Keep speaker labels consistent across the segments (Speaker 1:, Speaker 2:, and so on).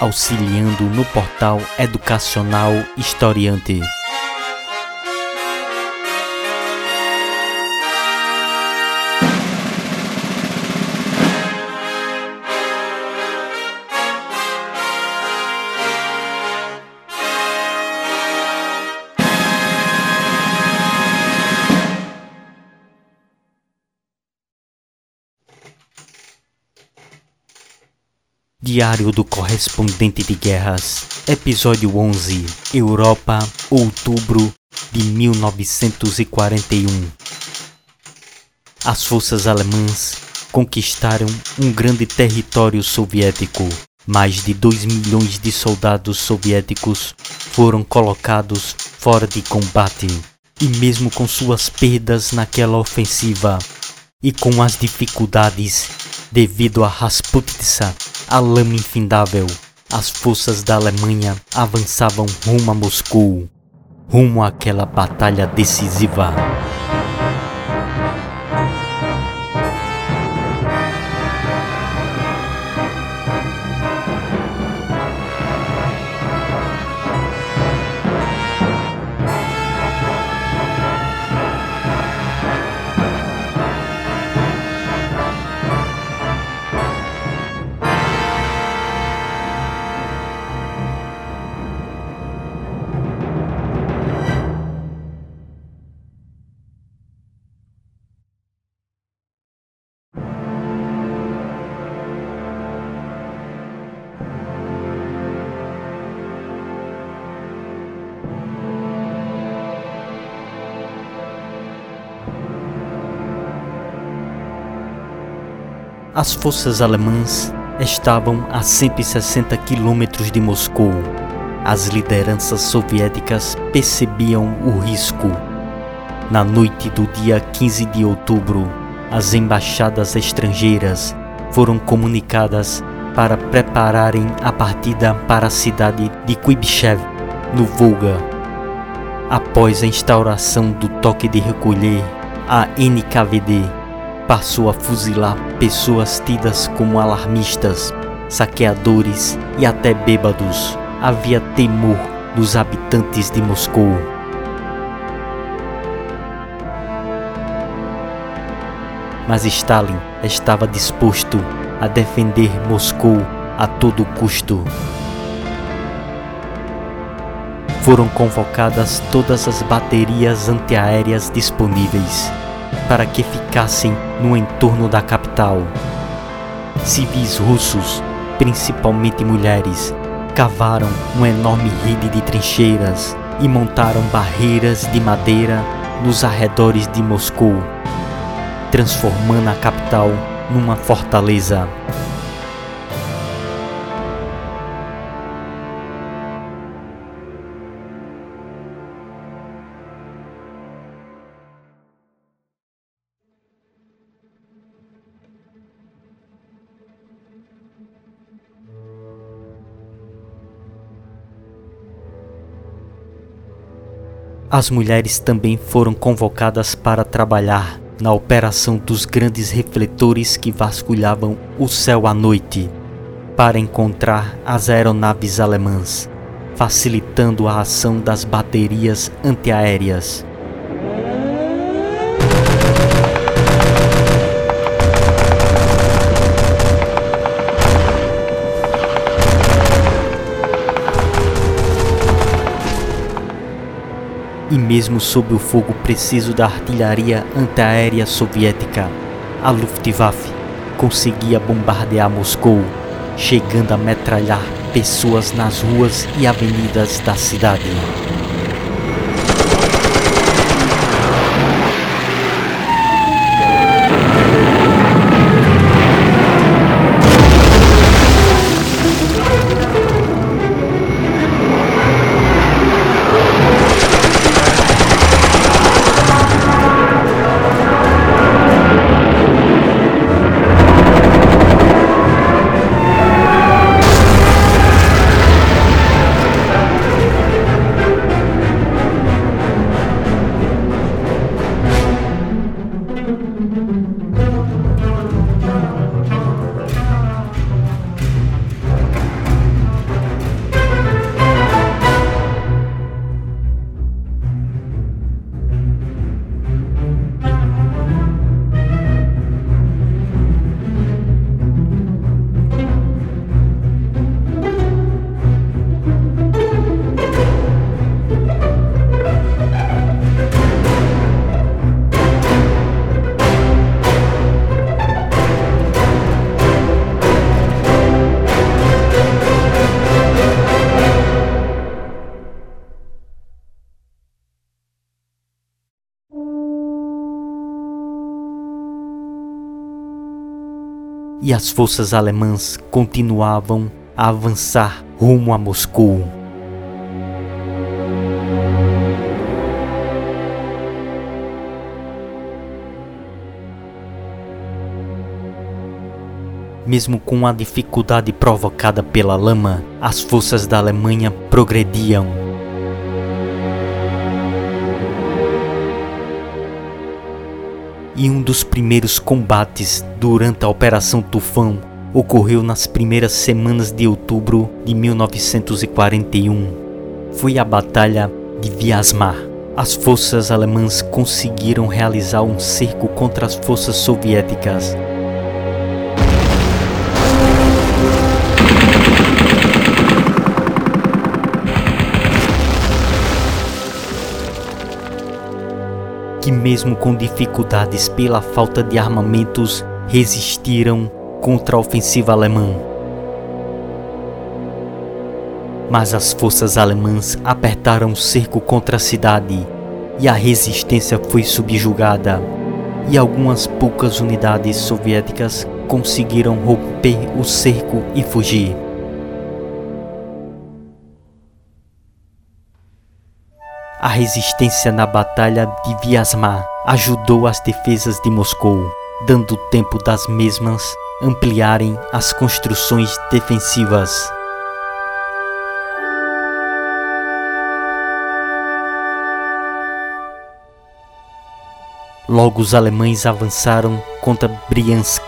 Speaker 1: auxiliando no portal educacional Historiante. Diário do Correspondente de Guerras, Episódio 11 Europa, outubro de 1941. As forças alemãs conquistaram um grande território soviético. Mais de 2 milhões de soldados soviéticos foram colocados fora de combate. E mesmo com suas perdas naquela ofensiva e com as dificuldades devido a Rasputitsa a lama infindável, as forças da Alemanha avançavam rumo a Moscou, rumo àquela batalha decisiva. As forças alemãs estavam a 160 quilômetros de Moscou. As lideranças soviéticas percebiam o risco. Na noite do dia 15 de outubro, as embaixadas estrangeiras foram comunicadas para prepararem a partida para a cidade de Kuibyshev, no Volga. Após a instauração do toque de recolher, a NKVD passou a fuzilar pessoas tidas como alarmistas, saqueadores e até bêbados. Havia temor dos habitantes de Moscou. Mas Stalin estava disposto a defender Moscou a todo custo. Foram convocadas todas as baterias antiaéreas disponíveis para que ficassem no entorno da capital. Civis russos, principalmente mulheres, cavaram uma enorme rede de trincheiras e montaram barreiras de madeira nos arredores de Moscou, transformando a capital numa fortaleza. As mulheres também foram convocadas para trabalhar na operação dos grandes refletores que vasculhavam o céu à noite, para encontrar as aeronaves alemãs, facilitando a ação das baterias antiaéreas. E mesmo sob o fogo preciso da artilharia antiaérea soviética, a Luftwaffe conseguia bombardear Moscou, chegando a metralhar pessoas nas ruas e avenidas da cidade. E as forças alemãs continuavam a avançar rumo a Moscou. Mesmo com a dificuldade provocada pela lama, as forças da Alemanha progrediam. E um dos primeiros combates durante a Operação Tufão ocorreu nas primeiras semanas de outubro de 1941. Foi a Batalha de Vyazma. As forças alemãs conseguiram realizar um cerco contra as forças soviéticas que, mesmo com dificuldades pela falta de armamentos, resistiram contra a ofensiva alemã. Mas as forças alemãs apertaram o cerco contra a cidade e a resistência foi subjugada, e algumas poucas unidades soviéticas conseguiram romper o cerco e fugir. A resistência na Batalha de Vyazma ajudou as defesas de Moscou, dando tempo das mesmas ampliarem as construções defensivas. Logo os alemães avançaram contra Briansk.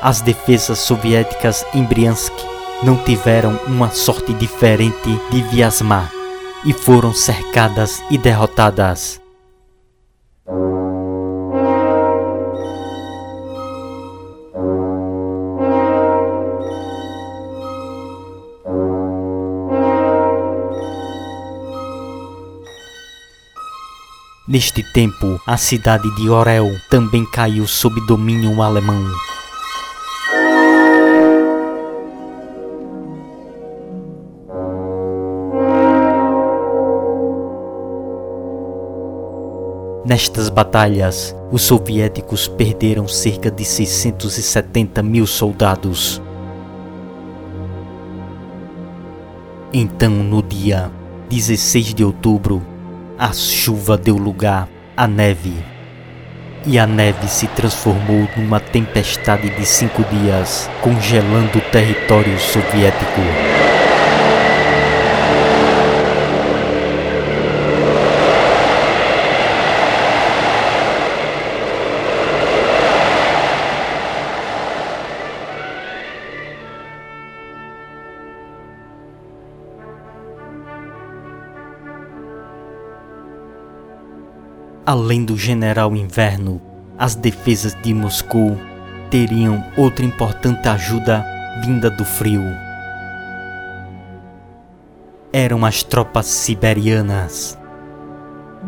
Speaker 1: As defesas soviéticas em Briansk não tiveram uma sorte diferente de Vyazma e foram cercadas e derrotadas. Neste tempo, a cidade de Orel também caiu sob domínio alemão. Nestas batalhas, os soviéticos perderam cerca de 670 mil soldados. Então, no dia 16 de outubro, a chuva deu lugar à neve. E a neve se transformou numa tempestade de cinco dias, congelando o território soviético. Além do general Inverno, as defesas de Moscou teriam outra importante ajuda vinda do frio. Eram as tropas siberianas.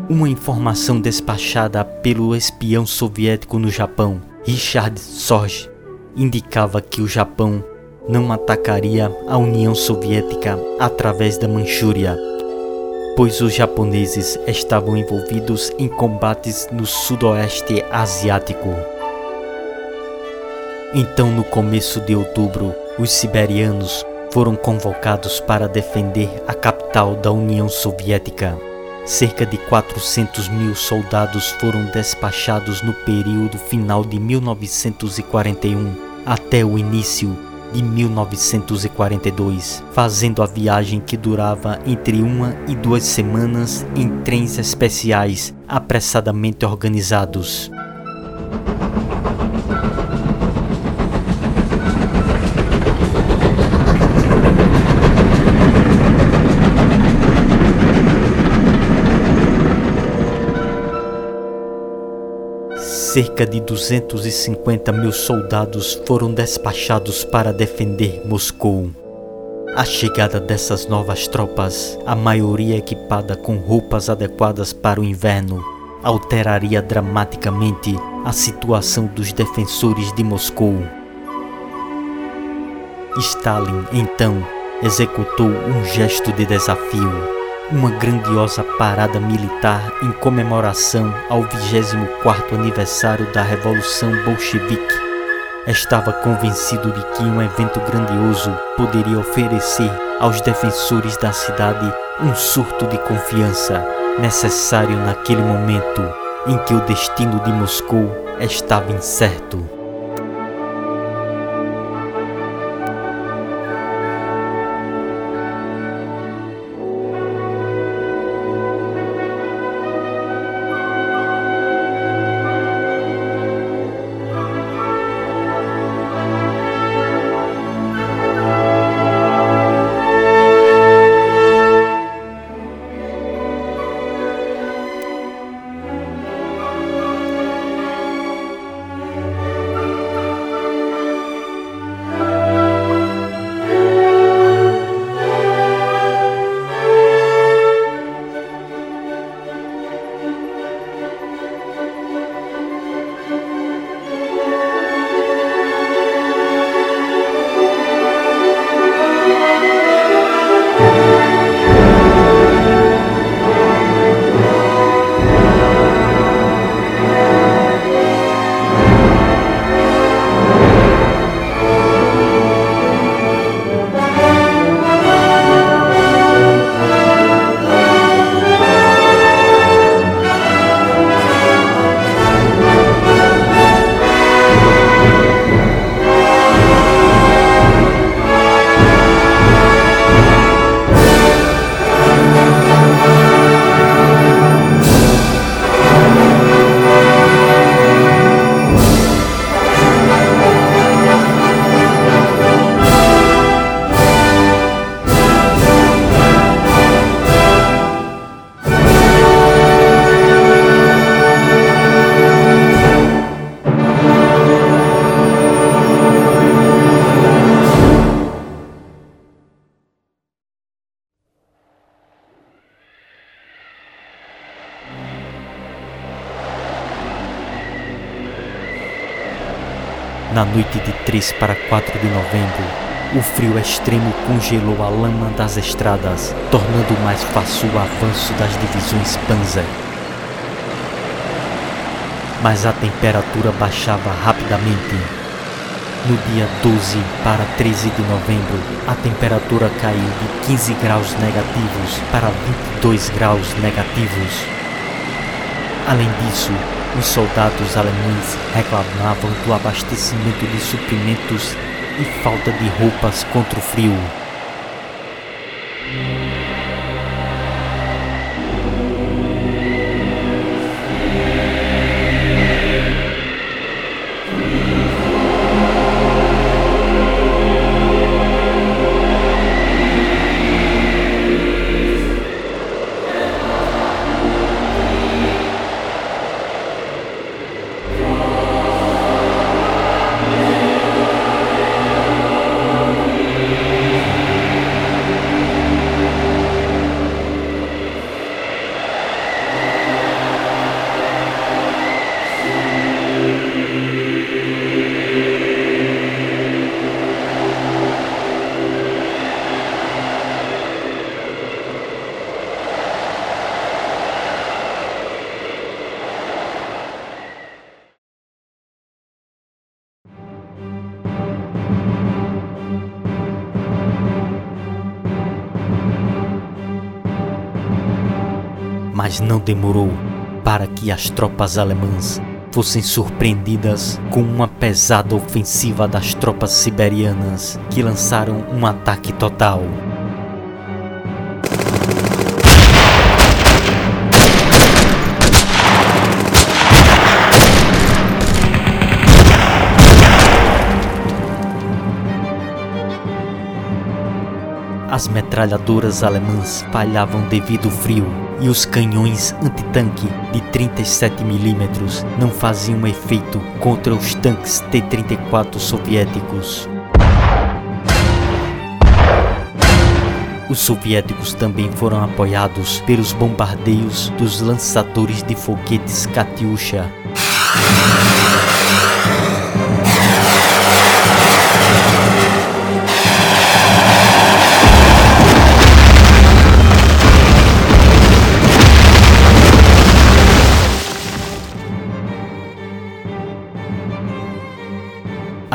Speaker 1: Uma informação despachada pelo espião soviético no Japão, Richard Sorge, indicava que o Japão não atacaria a União Soviética através da Manchúria pois os japoneses estavam envolvidos em combates no sudoeste asiático. Então, no começo de outubro, os siberianos foram convocados para defender a capital da União Soviética. Cerca de 400 mil soldados foram despachados no período final de 1941 até o início de 1942, fazendo a viagem que durava entre uma e duas semanas em trens especiais apressadamente organizados. Cerca de 250 mil soldados foram despachados para defender Moscou. A chegada dessas novas tropas, a maioria equipada com roupas adequadas para o inverno, alteraria dramaticamente a situação dos defensores de Moscou. Stalin, então, executou um gesto de desafio uma grandiosa parada militar em comemoração ao 24º aniversário da Revolução Bolchevique. estava convencido de que um evento grandioso poderia oferecer aos defensores da cidade um surto de confiança necessário naquele momento em que o destino de Moscou estava incerto. Noite de 3 para 4 de novembro, o frio extremo congelou a lama das estradas, tornando mais fácil o avanço das divisões Panzer. Mas a temperatura baixava rapidamente. No dia 12 para 13 de novembro, a temperatura caiu de 15 graus negativos para 22 graus negativos. Além disso, os soldados alemães reclamavam do abastecimento de suprimentos e falta de roupas contra o frio. Mas não demorou para que as tropas alemãs fossem surpreendidas com uma pesada ofensiva das tropas siberianas que lançaram um ataque total. As metralhadoras alemãs falhavam devido ao frio e os canhões antitanque de 37mm não faziam efeito contra os tanques T-34 soviéticos. Os soviéticos também foram apoiados pelos bombardeios dos lançadores de foguetes Katyusha.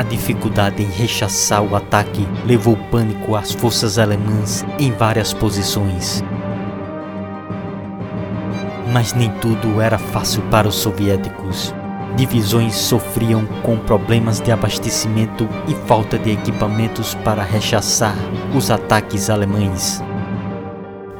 Speaker 1: A dificuldade em rechaçar o ataque levou pânico às forças alemãs em várias posições. Mas nem tudo era fácil para os soviéticos. Divisões sofriam com problemas de abastecimento e falta de equipamentos para rechaçar os ataques alemães.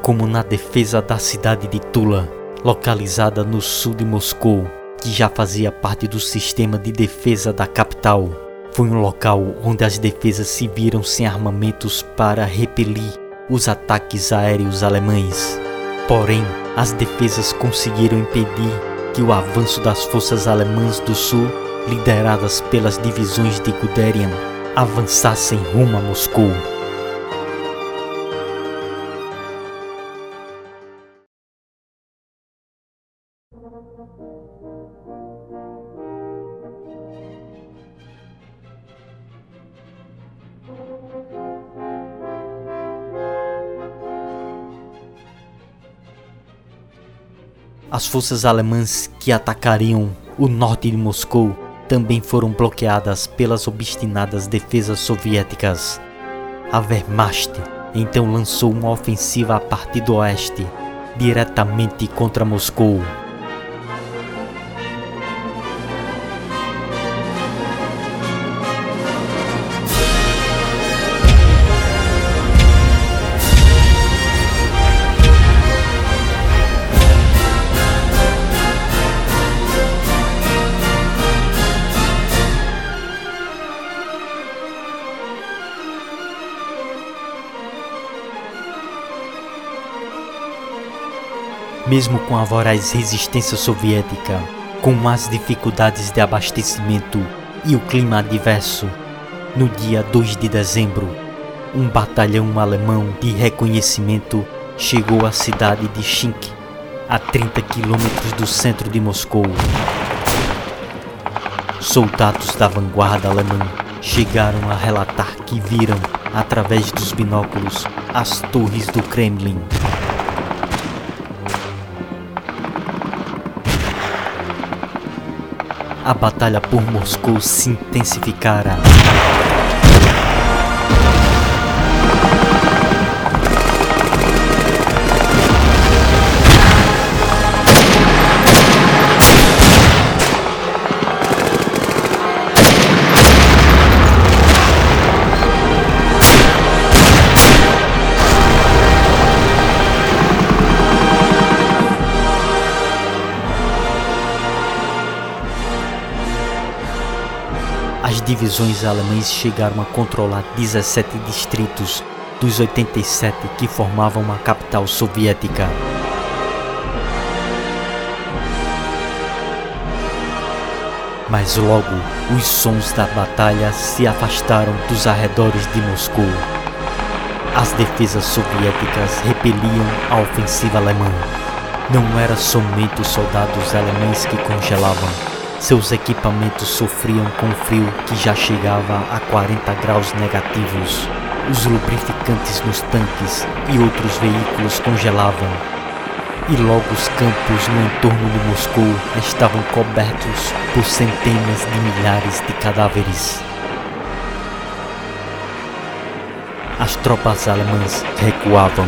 Speaker 1: Como na defesa da cidade de Tula, localizada no sul de Moscou, que já fazia parte do sistema de defesa da capital. Foi um local onde as defesas se viram sem armamentos para repelir os ataques aéreos alemães. Porém, as defesas conseguiram impedir que o avanço das forças alemãs do sul, lideradas pelas divisões de Guderian, avançassem rumo a Moscou. As forças alemãs que atacariam o norte de Moscou também foram bloqueadas pelas obstinadas defesas soviéticas. A Wehrmacht então lançou uma ofensiva a partir do oeste, diretamente contra Moscou. Mesmo com a voraz resistência soviética, com as dificuldades de abastecimento e o clima adverso, no dia 2 de dezembro, um batalhão alemão de reconhecimento chegou à cidade de Chink, a 30 quilômetros do centro de Moscou. Soldados da vanguarda alemã chegaram a relatar que viram, através dos binóculos, as torres do Kremlin. A batalha por Moscou se intensificara. Divisões alemãs chegaram a controlar 17 distritos dos 87 que formavam a capital soviética. Mas logo os sons da batalha se afastaram dos arredores de Moscou. As defesas soviéticas repeliam a ofensiva alemã. Não era somente os soldados alemães que congelavam, seus equipamentos sofriam com frio que já chegava a 40 graus negativos. Os lubrificantes nos tanques e outros veículos congelavam. E logo os campos no entorno de Moscou estavam cobertos por centenas de milhares de cadáveres. As tropas alemãs recuavam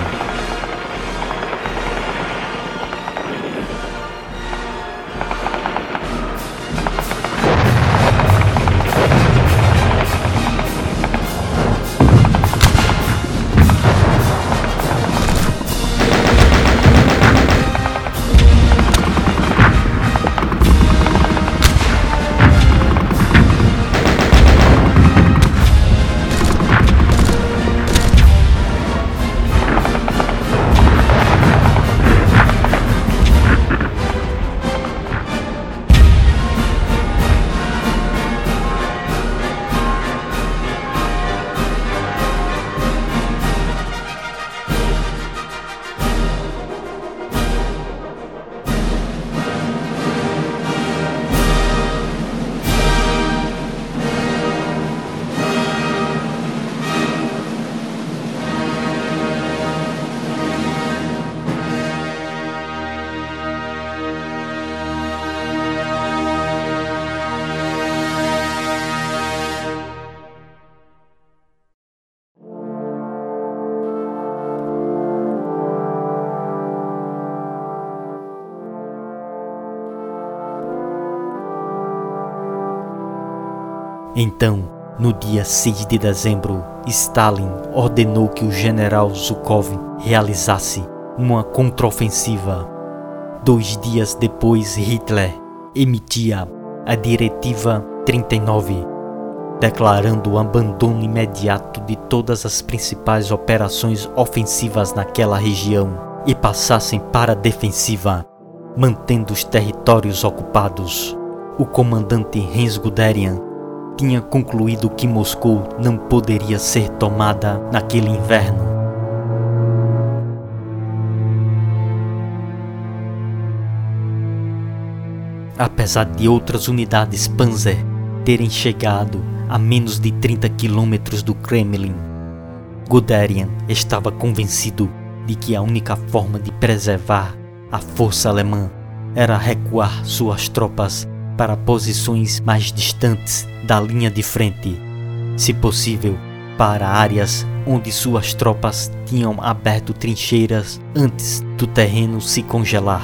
Speaker 1: Então, no dia 6 de dezembro, Stalin ordenou que o general Zhukov realizasse uma contraofensiva. Dois dias depois, Hitler emitia a Diretiva 39, declarando o abandono imediato de todas as principais operações ofensivas naquela região e passassem para a defensiva, mantendo os territórios ocupados. O comandante Heinz Guderian tinha concluído que Moscou não poderia ser tomada naquele inverno. Apesar de outras unidades Panzer terem chegado a menos de 30 quilômetros do Kremlin, Guderian estava convencido de que a única forma de preservar a força alemã era recuar suas tropas para posições mais distantes da linha de frente, se possível, para áreas onde suas tropas tinham aberto trincheiras antes do terreno se congelar.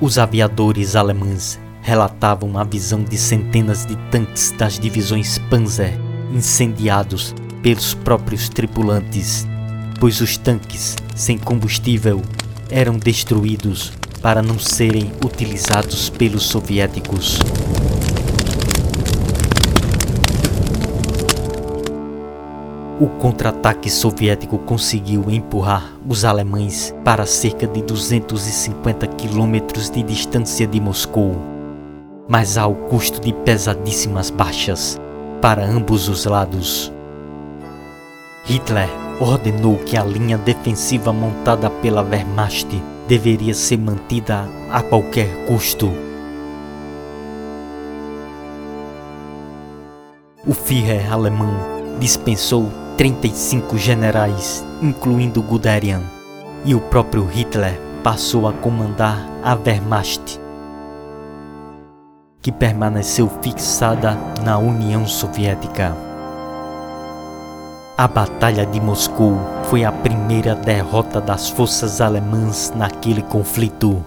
Speaker 1: Os aviadores alemães relatavam a visão de centenas de tanques das divisões Panzer incendiados pelos próprios tripulantes, pois os tanques sem combustível eram destruídos para não serem utilizados pelos soviéticos. O contra-ataque soviético conseguiu empurrar os alemães para cerca de 250 quilômetros de distância de Moscou, mas ao custo de pesadíssimas baixas para ambos os lados. Hitler ordenou que a linha defensiva montada pela Wehrmacht deveria ser mantida a qualquer custo. O Führer alemão dispensou 35 generais, incluindo Guderian, e o próprio Hitler passou a comandar a Wehrmacht, que permaneceu fixada na União Soviética. A Batalha de Moscou foi a primeira derrota das forças alemãs naquele conflito.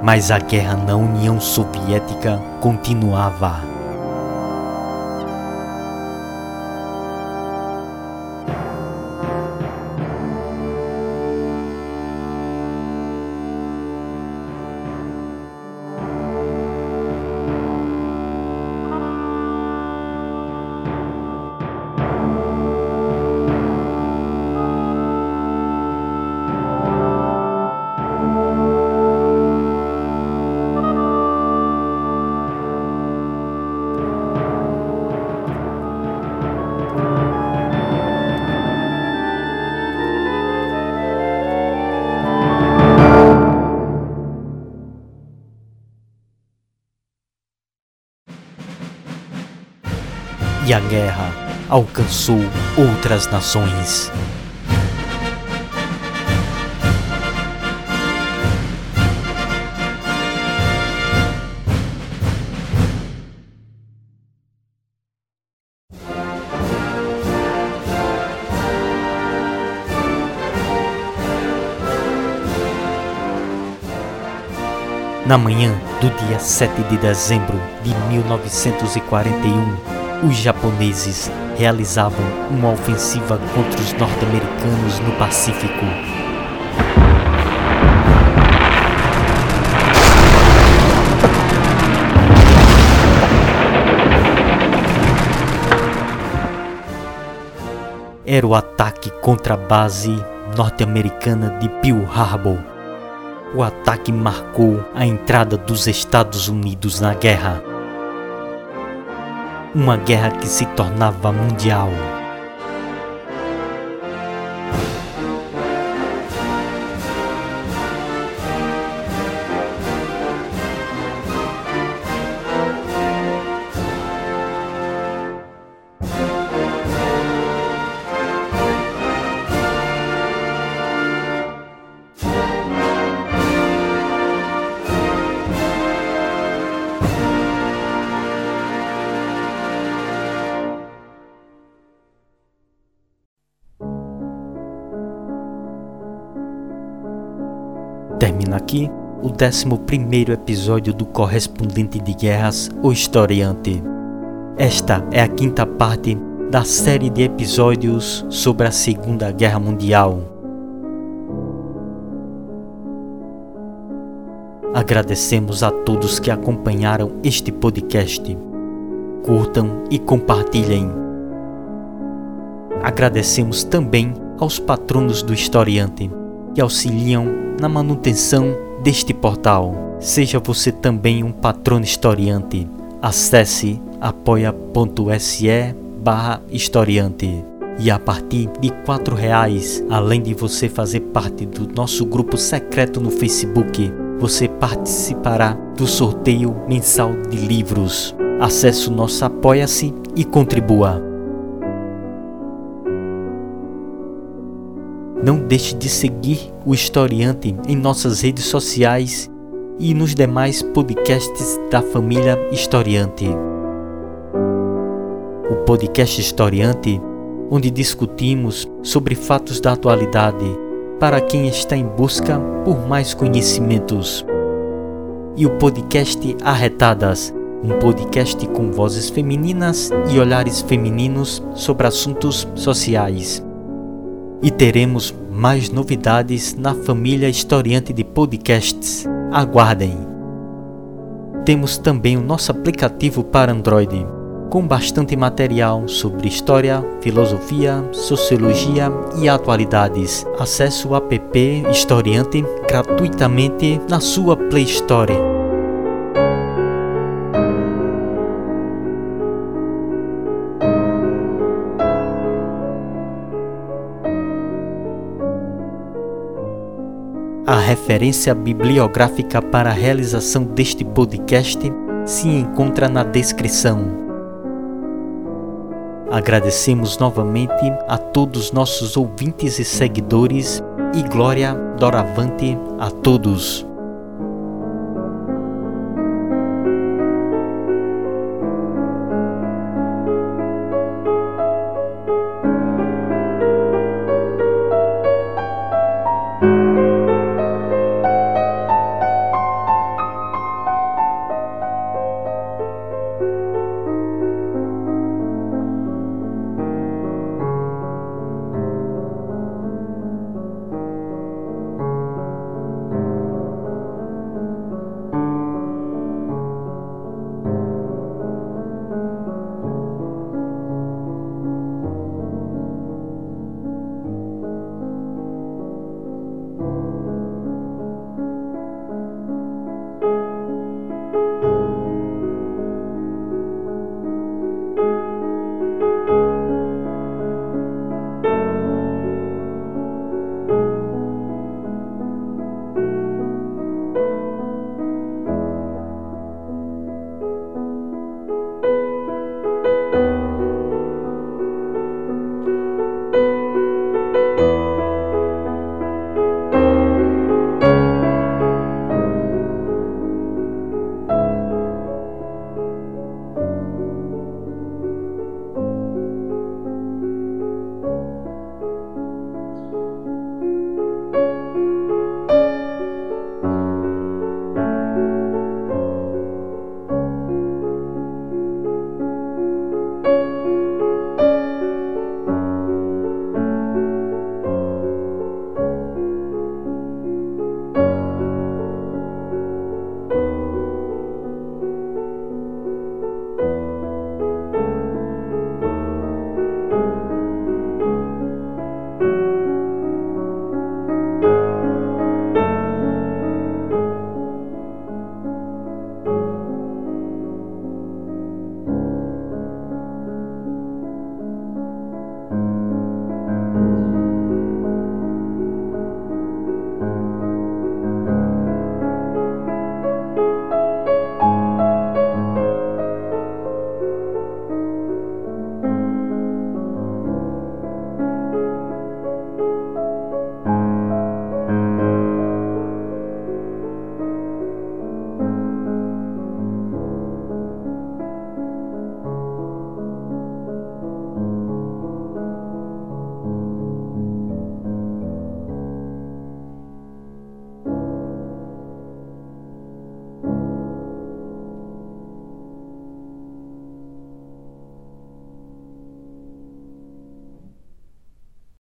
Speaker 1: Mas a guerra na União Soviética continuava. E a guerra alcançou outras nações. Na manhã do dia 7 de dezembro de 1941, os japoneses realizavam uma ofensiva contra os norte-americanos no Pacífico. Era o ataque contra a base norte-americana de Pearl Harbor. O ataque marcou a entrada dos Estados Unidos na guerra uma guerra que se tornava mundial. Aqui o 11 episódio do Correspondente de Guerras, o Historiante. Esta é a quinta parte da série de episódios sobre a Segunda Guerra Mundial. Agradecemos a todos que acompanharam este podcast. Curtam e compartilhem. Agradecemos também aos patronos do Historiante que auxiliam na manutenção deste portal. Seja você também um patrono historiante. Acesse apoia.se barra historiante. E a partir de R$ reais, além de você fazer parte do nosso grupo secreto no Facebook, você participará do sorteio mensal de livros. Acesse o nosso Apoia-se e contribua. Não deixe de seguir o Historiante em nossas redes sociais e nos demais podcasts da família Historiante. O podcast Historiante, onde discutimos sobre fatos da atualidade para quem está em busca por mais conhecimentos. E o podcast Arretadas, um podcast com vozes femininas e olhares femininos sobre assuntos sociais e teremos mais novidades na família historiante de podcasts. Aguardem! Temos também o nosso aplicativo para Android, com bastante material sobre história, filosofia, sociologia e atualidades. Acesse o app Historiante gratuitamente na sua Play Store. Referência bibliográfica para a realização deste podcast se encontra na descrição. Agradecemos novamente a todos nossos ouvintes e seguidores e glória doravante a todos.